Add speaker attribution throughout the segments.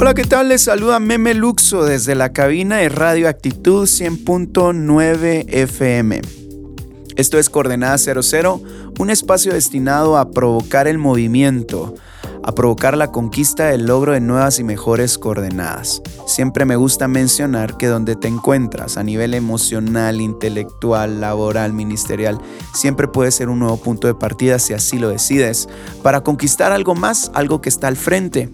Speaker 1: Hola, ¿qué tal? Les saluda Meme Luxo desde la cabina de Radio Actitud 100.9 FM. Esto es Coordenada 00, un espacio destinado a provocar el movimiento, a provocar la conquista del logro de nuevas y mejores coordenadas. Siempre me gusta mencionar que donde te encuentras a nivel emocional, intelectual, laboral, ministerial, siempre puede ser un nuevo punto de partida si así lo decides, para conquistar algo más, algo que está al frente.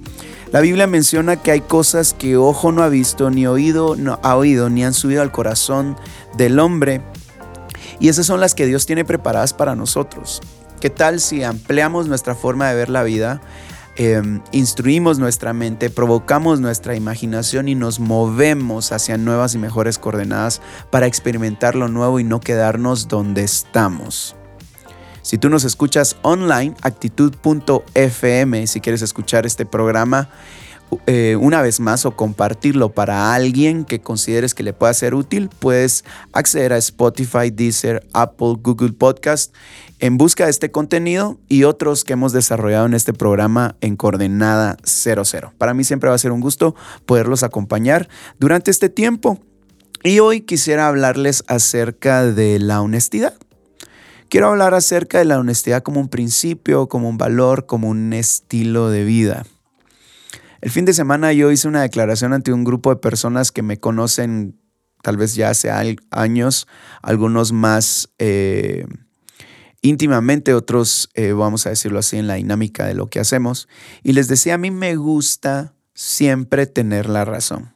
Speaker 1: La Biblia menciona que hay cosas que ojo no ha visto, ni oído no ha oído, ni han subido al corazón del hombre. Y esas son las que Dios tiene preparadas para nosotros. ¿Qué tal si ampliamos nuestra forma de ver la vida, em, instruimos nuestra mente, provocamos nuestra imaginación y nos movemos hacia nuevas y mejores coordenadas para experimentar lo nuevo y no quedarnos donde estamos? Si tú nos escuchas online, actitud.fm, si quieres escuchar este programa eh, una vez más o compartirlo para alguien que consideres que le pueda ser útil, puedes acceder a Spotify, Deezer, Apple, Google Podcast en busca de este contenido y otros que hemos desarrollado en este programa en coordenada 00. Para mí siempre va a ser un gusto poderlos acompañar durante este tiempo. Y hoy quisiera hablarles acerca de la honestidad. Quiero hablar acerca de la honestidad como un principio, como un valor, como un estilo de vida. El fin de semana yo hice una declaración ante un grupo de personas que me conocen tal vez ya hace años, algunos más eh, íntimamente, otros, eh, vamos a decirlo así, en la dinámica de lo que hacemos. Y les decía, a mí me gusta siempre tener la razón.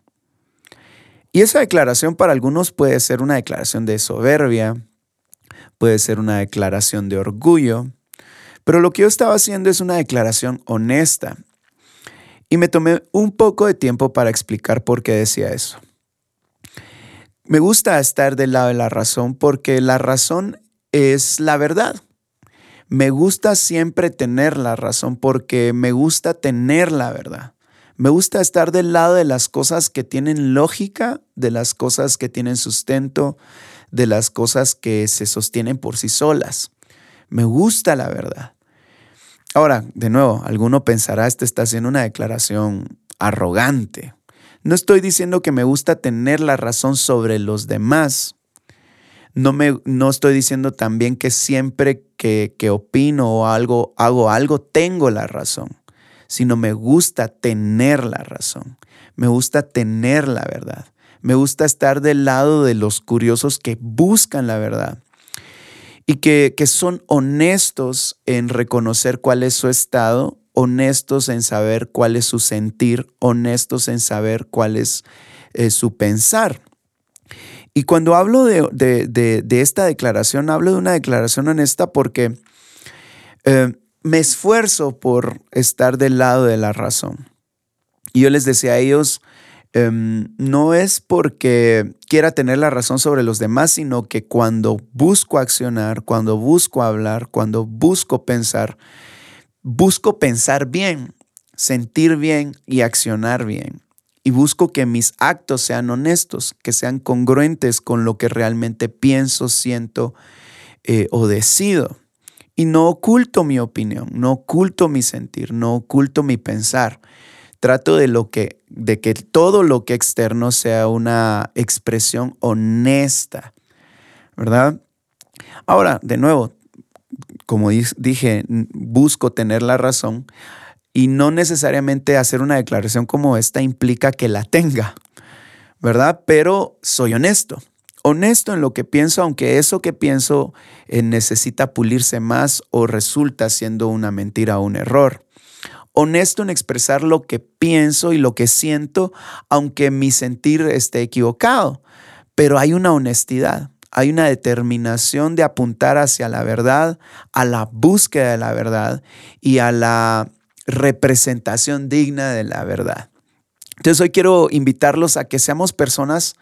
Speaker 1: Y esa declaración para algunos puede ser una declaración de soberbia, puede ser una declaración de orgullo, pero lo que yo estaba haciendo es una declaración honesta. Y me tomé un poco de tiempo para explicar por qué decía eso. Me gusta estar del lado de la razón porque la razón es la verdad. Me gusta siempre tener la razón porque me gusta tener la verdad. Me gusta estar del lado de las cosas que tienen lógica, de las cosas que tienen sustento, de las cosas que se sostienen por sí solas. Me gusta la verdad. Ahora, de nuevo, alguno pensará, este está haciendo una declaración arrogante. No estoy diciendo que me gusta tener la razón sobre los demás. No, me, no estoy diciendo también que siempre que, que opino o algo, hago algo, tengo la razón, sino me gusta tener la razón. Me gusta tener la verdad. Me gusta estar del lado de los curiosos que buscan la verdad y que, son honestos en reconocer cuál es su estado, honestos en saber cuál es su sentir, honestos en saber cuál es eh, su pensar. Y cuando hablo de, esta declaración, hablo de una declaración honesta porque eh, me esfuerzo por estar del lado de la razón. Y yo les decía a ellos, Em, no es porque quiera tener la razón sobre los demás, sino que cuando busco accionar, cuando busco hablar, cuando busco pensar, busco pensar bien, sentir bien y accionar bien. Y busco que mis actos sean honestos, que sean congruentes con lo que realmente pienso, siento eh, o decido. Y no oculto mi opinión, no oculto mi sentir, no oculto mi pensar. Trato de lo que de que todo lo que externo sea una expresión honesta, ¿verdad? Ahora, de nuevo, como dije, busco tener la razón y no necesariamente hacer una declaración como esta implica que la tenga, ¿verdad? Pero soy honesto, honesto en lo que pienso, aunque eso que pienso eh, necesita pulirse más o resulta siendo una mentira o un error honesto en expresar lo que pienso y lo que siento, aunque mi sentir esté equivocado. Pero hay una honestidad, hay una determinación de apuntar hacia la verdad, a la búsqueda de la verdad y a la representación digna de la verdad. Entonces hoy quiero invitarlos a que seamos personas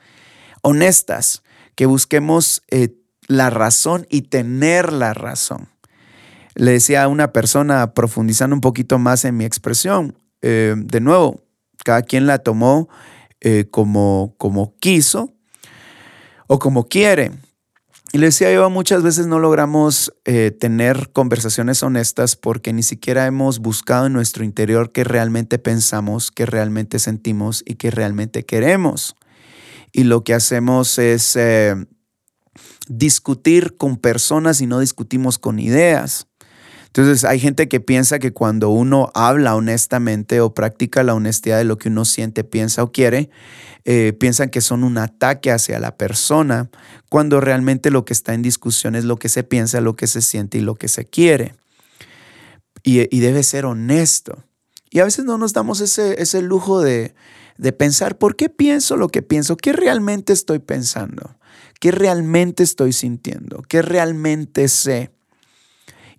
Speaker 1: honestas, que busquemos eh, la razón y tener la razón. Le decía a una persona, profundizando un poquito más en mi expresión, eh, de nuevo, cada quien la tomó eh, como, como quiso o como quiere. Y le decía yo, muchas veces no logramos eh, tener conversaciones honestas porque ni siquiera hemos buscado en nuestro interior qué realmente pensamos, qué realmente sentimos y qué realmente queremos. Y lo que hacemos es discutir con personas y no discutimos con ideas. Entonces hay gente que piensa que cuando uno habla honestamente o practica la honestidad de lo que uno siente, piensa o quiere, eh, piensan que son un ataque hacia la persona, cuando realmente lo que está en discusión es lo que se piensa, lo que se siente y lo que se quiere. Y, debe ser honesto. Y a veces no nos damos ese, ese lujo de, de pensar, ¿por qué pienso lo que pienso? ¿Qué realmente estoy pensando? ¿Qué realmente estoy sintiendo? ¿Qué realmente sé?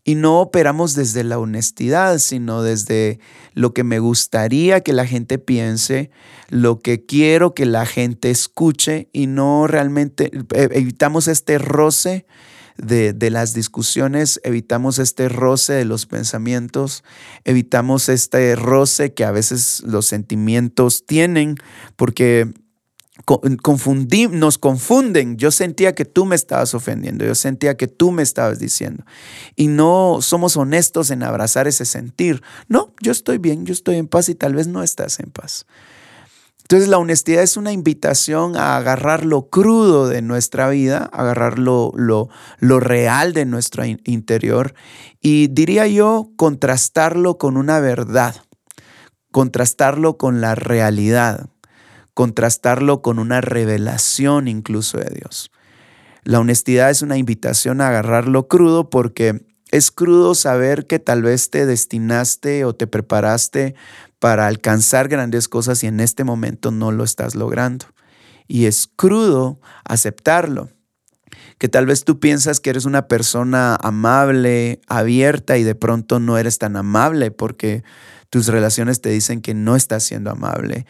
Speaker 1: Y no operamos desde la honestidad, sino desde lo que me gustaría que la gente piense, lo que quiero que la gente escuche y no realmente eh, evitamos este roce de, de, las discusiones, evitamos este roce de los pensamientos, evitamos este roce que a veces los sentimientos tienen, porque nos confunden. Yo sentía que tú me estabas ofendiendo, yo sentía que tú me estabas diciendo. Y no somos honestos en abrazar ese sentir. No, yo estoy bien, yo estoy en paz y tal vez no estás en paz. Entonces la honestidad es una invitación a agarrar lo crudo de nuestra vida, agarrar lo, lo, lo real de nuestro interior y diría yo contrastarlo con una verdad, contrastarlo con la realidad contrastarlo con una revelación incluso de Dios. La honestidad es una invitación a agarrarlo crudo porque es crudo saber que tal vez te destinaste o te preparaste para alcanzar grandes cosas y en este momento no lo estás logrando. Y es crudo aceptarlo. Que tal vez tú piensas que eres una persona amable, abierta y de pronto no eres tan amable porque tus relaciones te dicen que no estás siendo amable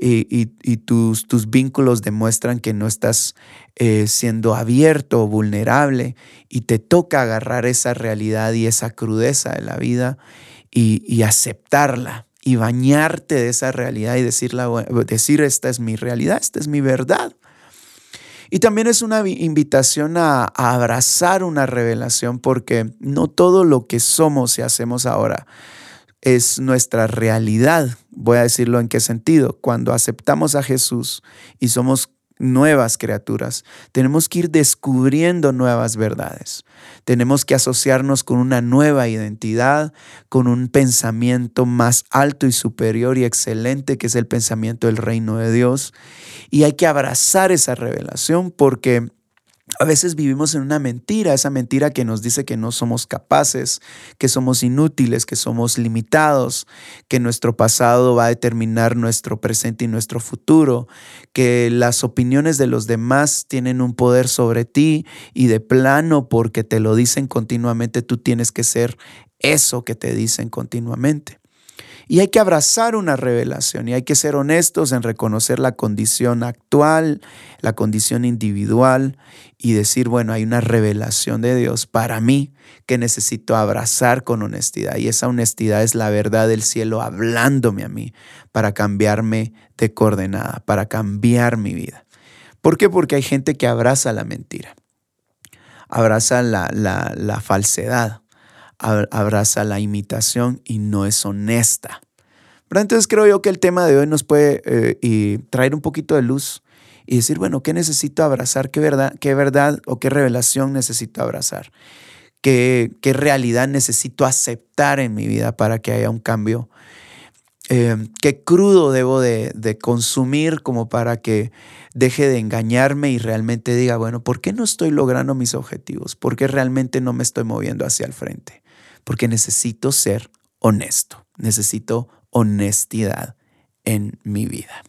Speaker 1: y, tus, tus, vínculos demuestran que no estás eh, siendo abierto o vulnerable y te toca agarrar esa realidad y esa crudeza de la vida y, aceptarla y bañarte de esa realidad y decirla, decir esta es mi realidad, esta es mi verdad. Y también es una invitación a, abrazar una revelación porque no todo lo que somos y hacemos ahora es nuestra realidad. Voy a decirlo en qué sentido. Cuando aceptamos a Jesús y somos nuevas criaturas, tenemos que ir descubriendo nuevas verdades. Tenemos que asociarnos con una nueva identidad, con un pensamiento más alto y superior y excelente que es el pensamiento del reino de Dios. Y hay que abrazar esa revelación porque a veces vivimos en una mentira, esa mentira que nos dice que no somos capaces, que somos inútiles, que somos limitados, que nuestro pasado va a determinar nuestro presente y nuestro futuro, que las opiniones de los demás tienen un poder sobre ti y de plano porque te lo dicen continuamente, tú tienes que ser eso que te dicen continuamente. Y hay que abrazar una revelación y hay que ser honestos en reconocer la condición actual, la condición individual y decir, bueno, hay una revelación de Dios para mí que necesito abrazar con honestidad. Y esa honestidad es la verdad del cielo hablándome a mí para cambiarme de coordenada, para cambiar mi vida. ¿Por qué? Porque hay gente que abraza la mentira, abraza la, la falsedad, abraza la imitación y no es honesta. Pero entonces creo yo que el tema de hoy nos puede eh, traer un poquito de luz y decir, bueno, ¿qué necesito abrazar? ¿Qué verdad, qué verdad o qué revelación necesito abrazar? ¿Qué, qué realidad necesito aceptar en mi vida para que haya un cambio? Eh, ¿Qué crudo debo de, de consumir como para que deje de engañarme y realmente diga, bueno, ¿por qué no estoy logrando mis objetivos? ¿Por qué realmente no me estoy moviendo hacia el frente? Porque necesito ser honesto, necesito honestidad en mi vida.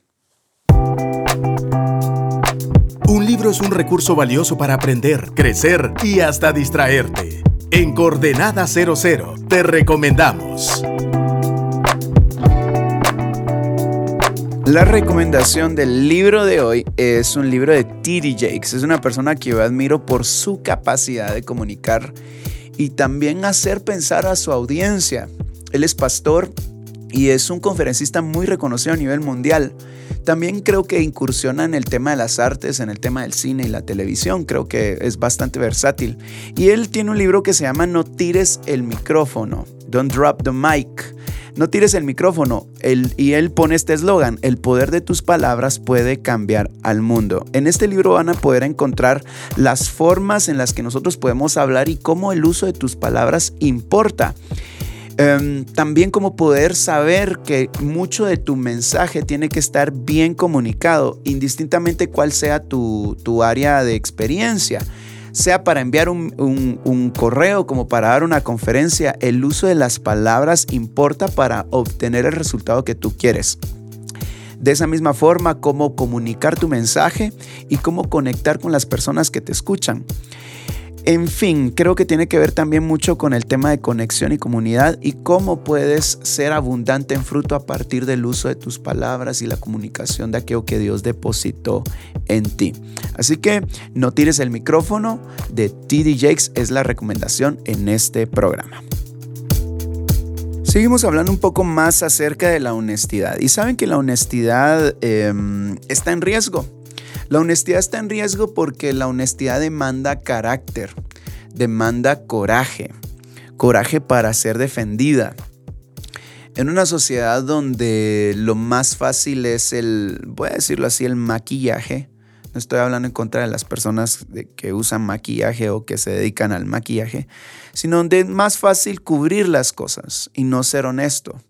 Speaker 2: Un libro es un recurso valioso para aprender, crecer y hasta distraerte. En Coordenada 00 te recomendamos.
Speaker 1: La recomendación del libro de hoy es un libro de T.D. Jakes. Es una persona que yo admiro por su capacidad de comunicar y también hacer pensar a su audiencia. Él es pastor y es un conferencista muy reconocido a nivel mundial. También creo que incursiona en el tema de las artes, en el tema del cine y la televisión. Creo que es bastante versátil. Y él tiene un libro que se llama No tires el micrófono. Don't drop the mic. No tires el micrófono. y él pone este eslogan, el poder de tus palabras puede cambiar al mundo. En este libro van a poder encontrar las formas en las que nosotros podemos hablar y cómo el uso de tus palabras importa. Em, también como poder saber que mucho de tu mensaje tiene que estar bien comunicado, indistintamente cuál sea tu, área de experiencia sea para enviar un, correo como para dar una conferencia, el uso de las palabras importa para obtener el resultado que tú quieres. De esa misma forma, cómo comunicar tu mensaje y cómo conectar con las personas que te escuchan. En fin, creo que tiene que ver también mucho con el tema de conexión y comunidad y cómo puedes ser abundante en fruto a partir del uso de tus palabras y la comunicación de aquello que Dios depositó en ti. Así que no tires el micrófono de TD Jakes es la recomendación en este programa. Seguimos hablando un poco más acerca de la honestidad y saben que la honestidad em, está en riesgo. La honestidad está en riesgo porque la honestidad demanda carácter, demanda coraje, coraje para ser defendida. En una sociedad donde lo más fácil es el, voy a decirlo así, el maquillaje, no estoy hablando en contra de las personas que usan maquillaje o que se dedican al maquillaje, sino donde es más fácil cubrir las cosas y no ser honesto.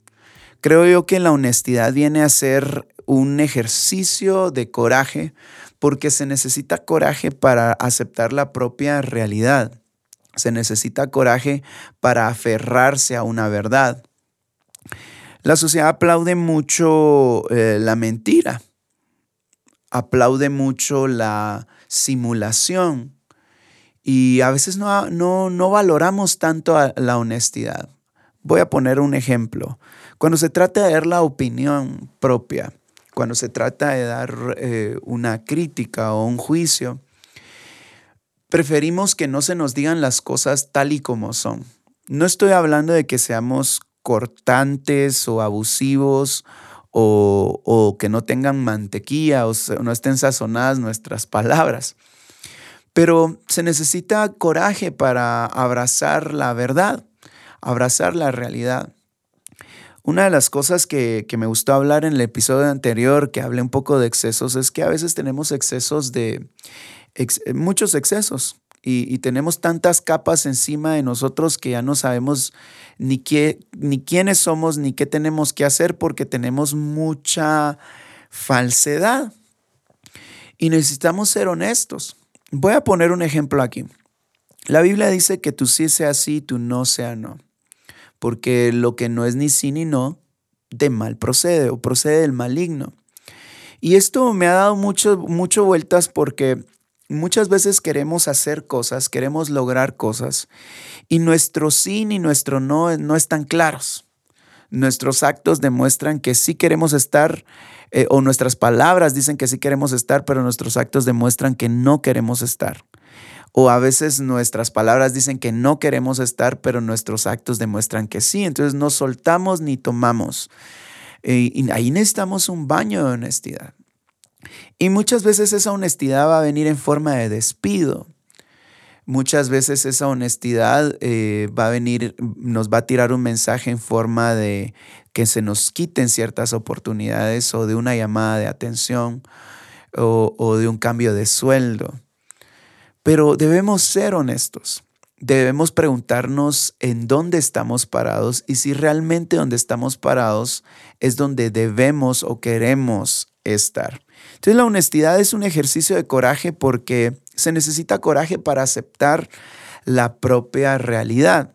Speaker 1: Creo yo que la honestidad viene a ser un ejercicio de coraje porque se necesita coraje para aceptar la propia realidad. Se necesita coraje para aferrarse a una verdad. La sociedad aplaude mucho eh, la mentira, aplaude mucho la simulación y a veces no, no, no valoramos tanto la honestidad. Voy a poner un ejemplo. Cuando se trata de dar la opinión propia, cuando se trata de dar eh, una crítica o un juicio, preferimos que no se nos digan las cosas tal y como son. No estoy hablando de que seamos cortantes o abusivos o, que no tengan mantequilla o no estén sazonadas nuestras palabras. Pero se necesita coraje para abrazar la verdad, abrazar la realidad. Una de las cosas que, me gustó hablar en el episodio anterior, que hablé un poco de excesos, es que a veces tenemos excesos de, muchos excesos y, tenemos tantas capas encima de nosotros que ya no sabemos ni, qué, ni quiénes somos ni qué tenemos que hacer porque tenemos mucha falsedad. Y necesitamos ser honestos. Voy a poner un ejemplo aquí. La Biblia dice que tú sí sea sí, tú no sea no porque lo que no es ni sí ni no, de mal procede o procede del maligno. Y esto me ha dado mucho, mucho vueltas porque muchas veces queremos hacer cosas, queremos lograr cosas y nuestro sí ni nuestro no no están claros. Nuestros actos demuestran que sí queremos estar eh, o nuestras palabras dicen que sí queremos estar, pero nuestros actos demuestran que no queremos estar. O a veces nuestras palabras dicen que no queremos estar, pero nuestros actos demuestran que sí. Entonces no soltamos ni tomamos. Y ahí necesitamos un baño de honestidad. Y muchas veces esa honestidad va a venir en forma de despido. Muchas veces esa honestidad eh, va a venir, nos va a tirar un mensaje en forma de que se nos quiten ciertas oportunidades o de una llamada de atención o de un cambio de sueldo. Pero debemos ser honestos. Debemos preguntarnos en dónde estamos parados y si realmente donde estamos parados es donde debemos o queremos estar. Entonces la honestidad es un ejercicio de coraje porque se necesita coraje para aceptar la propia realidad.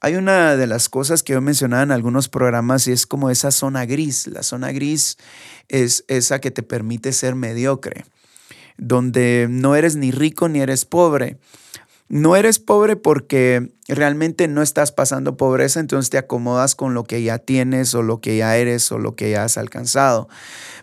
Speaker 1: Hay una de las cosas que yo mencionaba en algunos programas y es como esa zona gris. La zona gris es esa que te permite ser mediocre donde no eres ni rico ni eres pobre. No eres pobre porque realmente no estás pasando pobreza, entonces te acomodas con lo que ya tienes o lo que ya eres o lo que ya has alcanzado.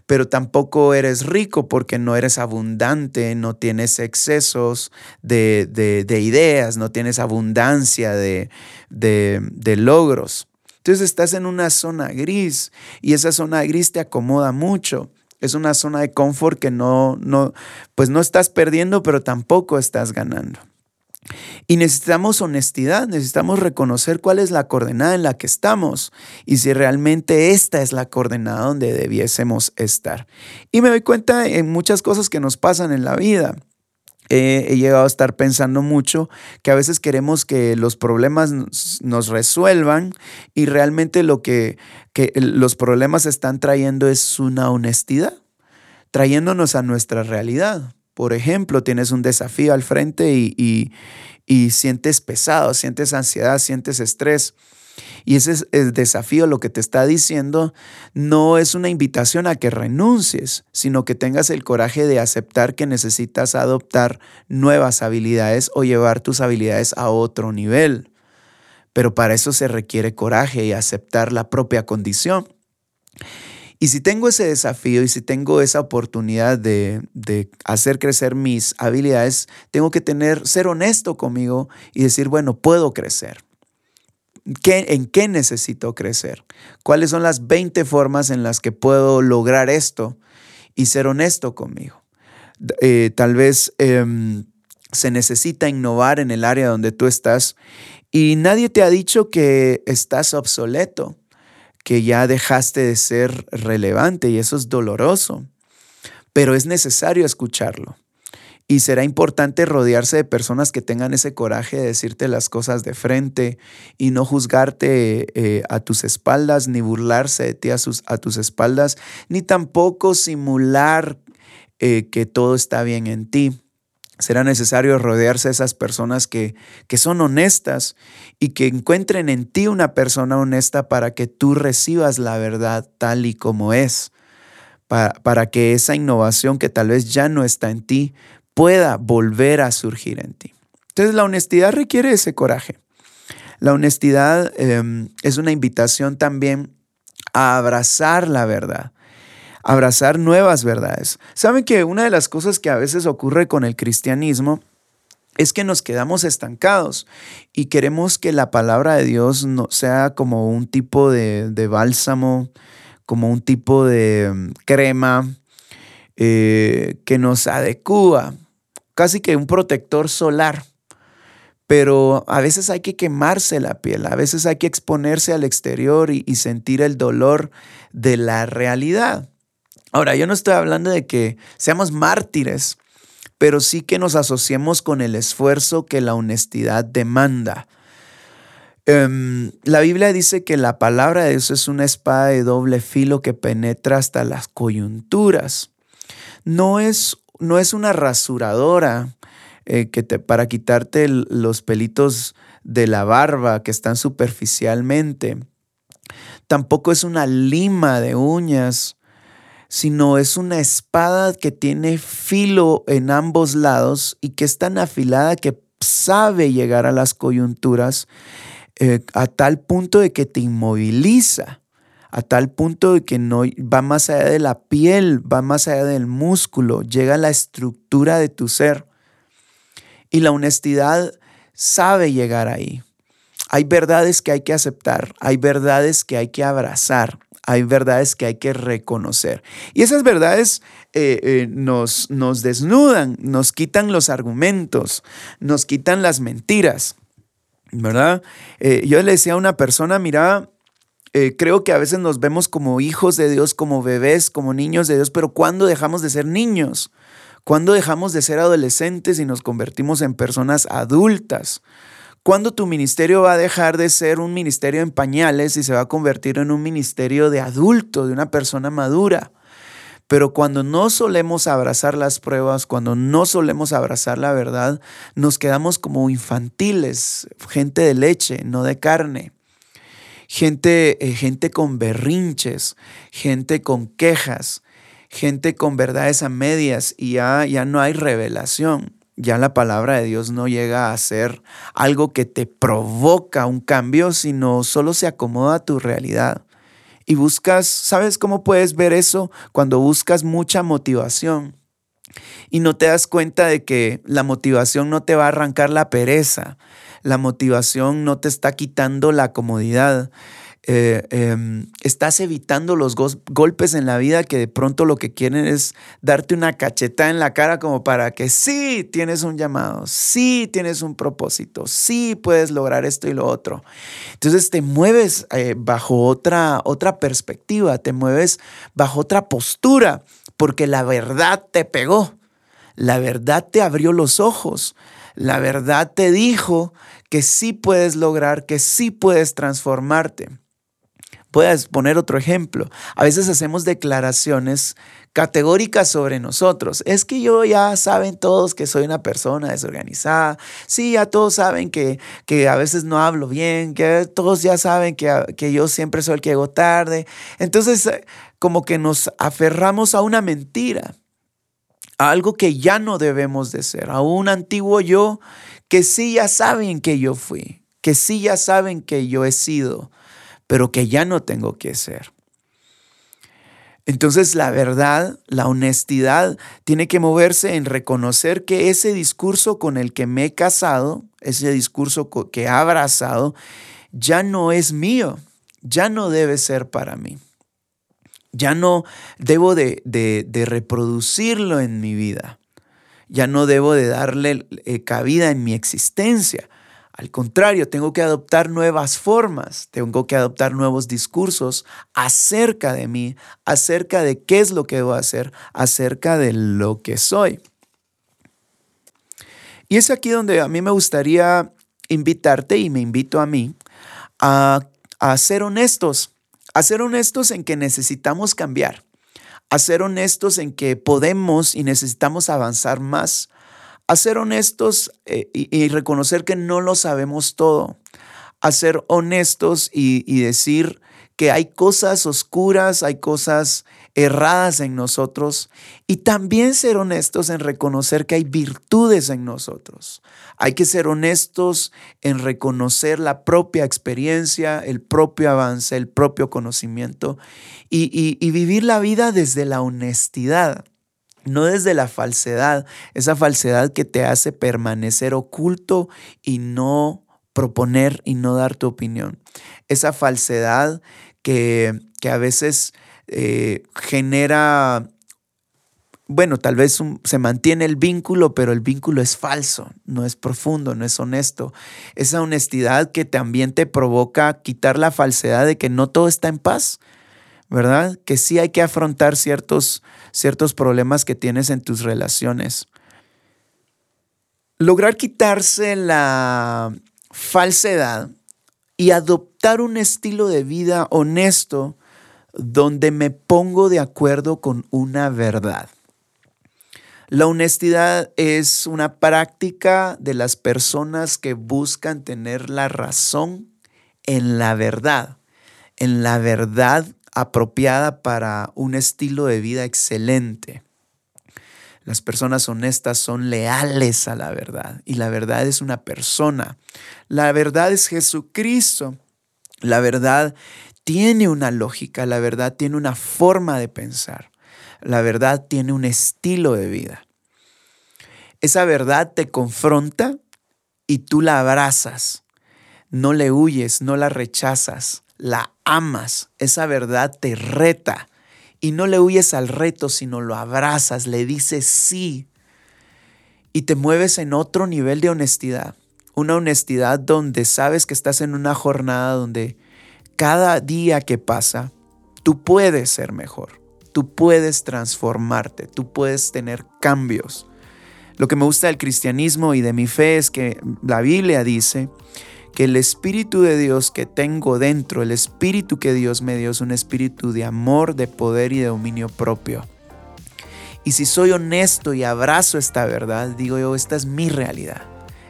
Speaker 1: Pero tampoco eres rico porque no eres abundante, no tienes excesos de, ideas, no tienes abundancia de, de logros. Entonces estás en una zona gris y esa zona gris te acomoda mucho. Es una zona de confort que no, no, pues no estás perdiendo, pero tampoco estás ganando. Y necesitamos honestidad, necesitamos reconocer cuál es la coordenada en la que estamos y si realmente esta es la coordenada donde debiésemos estar. Y me doy cuenta en muchas cosas que nos pasan en la vida. He llegado a estar pensando mucho que a veces queremos que los problemas nos, resuelvan y realmente lo que, los problemas están trayendo es una honestidad, trayéndonos a nuestra realidad. Por ejemplo, tienes un desafío al frente y, sientes pesado, sientes ansiedad, sientes estrés. Y ese es el desafío, lo que te está diciendo, no es una invitación a que renuncies, sino que tengas el coraje de aceptar que necesitas adoptar nuevas habilidades o llevar tus habilidades a otro nivel. Pero para eso se requiere coraje y aceptar la propia condición. Y si tengo ese desafío y si tengo esa oportunidad de, hacer crecer mis habilidades, tengo que tener, ser honesto conmigo y decir, bueno, puedo crecer. ¿Qué, ¿En qué necesito crecer? ¿Cuáles son las 20 formas en las que puedo lograr esto? Y ser honesto conmigo. Eh, tal vez em, se necesita innovar en el área donde tú estás y nadie te ha dicho que estás obsoleto que ya dejaste de ser relevante y eso es doloroso, pero es necesario escucharlo. Y será importante rodearse de personas que tengan ese coraje de decirte las cosas de frente y no juzgarte eh, a tus espaldas, ni burlarse de ti a, sus, a tus espaldas, ni tampoco simular eh, que todo está bien en ti. Será necesario rodearse de esas personas que, que, son honestas y que encuentren en ti una persona honesta para que tú recibas la verdad tal y como es, para, para que esa innovación que tal vez ya no está en ti pueda volver a surgir en ti. Entonces la honestidad requiere ese coraje. La honestidad em, es una invitación también a abrazar la verdad abrazar nuevas verdades. Saben que una de las cosas que a veces ocurre con el cristianismo es que nos quedamos estancados y queremos que la palabra de Dios no sea como un tipo de, bálsamo, como un tipo de mm, crema eh, que nos adecúa, casi que un protector solar. Pero a veces hay que quemarse la piel, a veces hay que exponerse al exterior y sentir el dolor de la realidad. Ahora, yo no estoy hablando de que seamos mártires, pero sí que nos asociemos con el esfuerzo que la honestidad demanda. Em, la Biblia dice que la palabra de Dios es una espada de doble filo que penetra hasta las coyunturas. No es, no es una rasuradora eh, que te, para quitarte los pelitos de la barba que están superficialmente. Tampoco es una lima de uñas sino es una espada que tiene filo en ambos lados y que es tan afilada que sabe llegar a las coyunturas eh, a tal punto de que te inmoviliza, a tal punto de que no va más allá de la piel, va más allá del músculo, llega a la estructura de tu ser. Y la honestidad sabe llegar ahí. Hay verdades que hay que aceptar, hay verdades que hay que abrazar, hay verdades que hay que reconocer. Y esas verdades eh, eh, nos, nos desnudan, nos quitan los argumentos, nos quitan las mentiras, ¿verdad? Eh, yo le decía a una persona, mira, creo que a veces nos vemos como hijos de Dios, como bebés, como niños de Dios, pero ¿cuándo dejamos de ser niños? ¿Cuándo dejamos de ser adolescentes y nos convertimos en personas adultas? ¿Cuándo tu ministerio va a dejar de ser un ministerio en pañales y se va a convertir en un ministerio de adulto, de una persona madura? Pero cuando no solemos abrazar las pruebas, cuando no solemos abrazar la verdad, nos quedamos como infantiles, gente de leche, no de carne. Gente, eh, gente con berrinches, gente con quejas, gente con verdades a medias y ya, ya no hay revelación. ya la palabra de Dios no llega a ser algo que te provoca un cambio, sino solo se acomoda a tu realidad. Y buscas, ¿sabes cómo puedes ver eso? Cuando buscas mucha motivación y no te das cuenta de que la motivación no te va a arrancar la pereza, la motivación no te está quitando la comodidad. Eh, em, estás evitando los golpes en la vida que de pronto lo que quieren es darte una cacheta en la cara como para que sí tienes un llamado, sí tienes un propósito, sí puedes lograr esto y lo otro. Entonces te mueves eh, bajo otra, otra perspectiva, te mueves bajo otra postura, porque la verdad te pegó, la verdad te abrió los ojos, la verdad te dijo que sí puedes lograr, que sí puedes transformarte. Puedes poner otro ejemplo. A veces hacemos declaraciones categóricas sobre nosotros. Es que yo ya saben todos que soy una persona desorganizada. Sí, ya todos saben que, que a veces no hablo bien, que todos ya saben que, que yo siempre soy el que llego tarde. Entonces, como que nos aferramos a una mentira, a algo que ya no debemos de ser, a un antiguo yo que sí ya saben que yo fui, que sí ya saben que yo he sido pero que ya no tengo que ser. Entonces la verdad, la honestidad, tiene que moverse en reconocer que ese discurso con el que me he casado, ese discurso que he abrazado, ya no es mío, ya no debe ser para mí. Ya no debo de, reproducirlo en mi vida. Ya no debo de darle eh, cabida en mi existencia. Al contrario, tengo que adoptar nuevas formas, tengo que adoptar nuevos discursos acerca de mí, acerca de qué es lo que debo hacer, acerca de lo que soy. Y es aquí donde a mí me gustaría invitarte y me invito a mí a, a ser honestos, a ser honestos en que necesitamos cambiar, a ser honestos en que podemos y necesitamos avanzar más, a ser honestos eh, y, reconocer que no lo sabemos todo, a ser honestos y, decir que hay cosas oscuras, hay cosas erradas en nosotros y también ser honestos en reconocer que hay virtudes en nosotros. Hay que ser honestos en reconocer la propia experiencia, el propio avance, el propio conocimiento y vivir la vida desde la honestidad no desde la falsedad, esa falsedad que te hace permanecer oculto y no proponer y no dar tu opinión. Esa falsedad que, a veces eh, genera, bueno, tal vez se mantiene el vínculo, pero el vínculo es falso, no es profundo, no es honesto. Esa honestidad que también te provoca quitar la falsedad de que no todo está en paz, ¿verdad? Que sí hay que afrontar ciertos, ciertos problemas que tienes en tus relaciones. Lograr quitarse la falsedad y adoptar un estilo de vida honesto donde me pongo de acuerdo con una verdad. La honestidad es una práctica de las personas que buscan tener la razón en la verdad, en la verdad apropiada para un estilo de vida excelente. Las personas honestas son leales a la verdad y la verdad es una persona. La verdad es Jesucristo. La verdad tiene una lógica, la verdad tiene una forma de pensar. La verdad tiene un estilo de vida. Esa verdad te confronta y tú la abrazas. No le huyes, no la rechazas la amas, esa verdad te reta y no le huyes al reto, sino lo abrazas, le dices sí y te mueves en otro nivel de honestidad. Una honestidad donde sabes que estás en una jornada donde cada día que pasa, tú puedes ser mejor, tú puedes transformarte, tú puedes tener cambios. Lo que me gusta del cristianismo y de mi fe es que la Biblia dice que el Espíritu de Dios que tengo dentro, el Espíritu que Dios me dio es un espíritu de amor, de poder y de dominio propio. Y si soy honesto y abrazo esta verdad, digo yo, esta es mi realidad.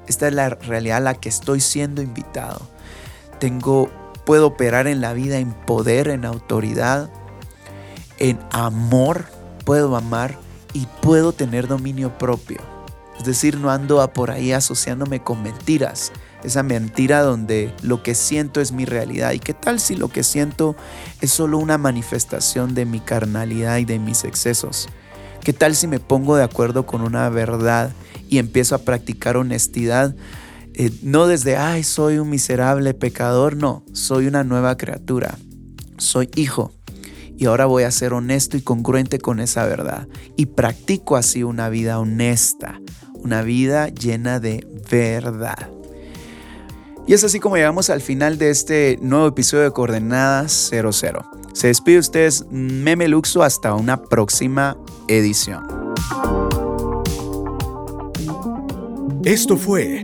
Speaker 1: Esta es la realidad a la que estoy siendo invitado. Tengo, puedo operar en la vida en poder, en autoridad, en amor, puedo amar y puedo tener dominio propio. Es decir, no ando por ahí asociándome con mentiras. Esa mentira donde lo que siento es mi realidad. ¿Y qué tal si lo que siento es solo una manifestación de mi carnalidad y de mis excesos? ¿Qué tal si me pongo de acuerdo con una verdad y empiezo a practicar honestidad? Eh, no desde, ay, soy un miserable pecador, no, soy una nueva criatura, soy hijo. Y ahora voy a ser honesto y congruente con esa verdad. Y practico así una vida honesta, una vida llena de verdad. Y es así como llegamos al final de este nuevo episodio de Coordenadas 00. Se despide ustedes Meme Luxo hasta una próxima edición.
Speaker 2: Esto fue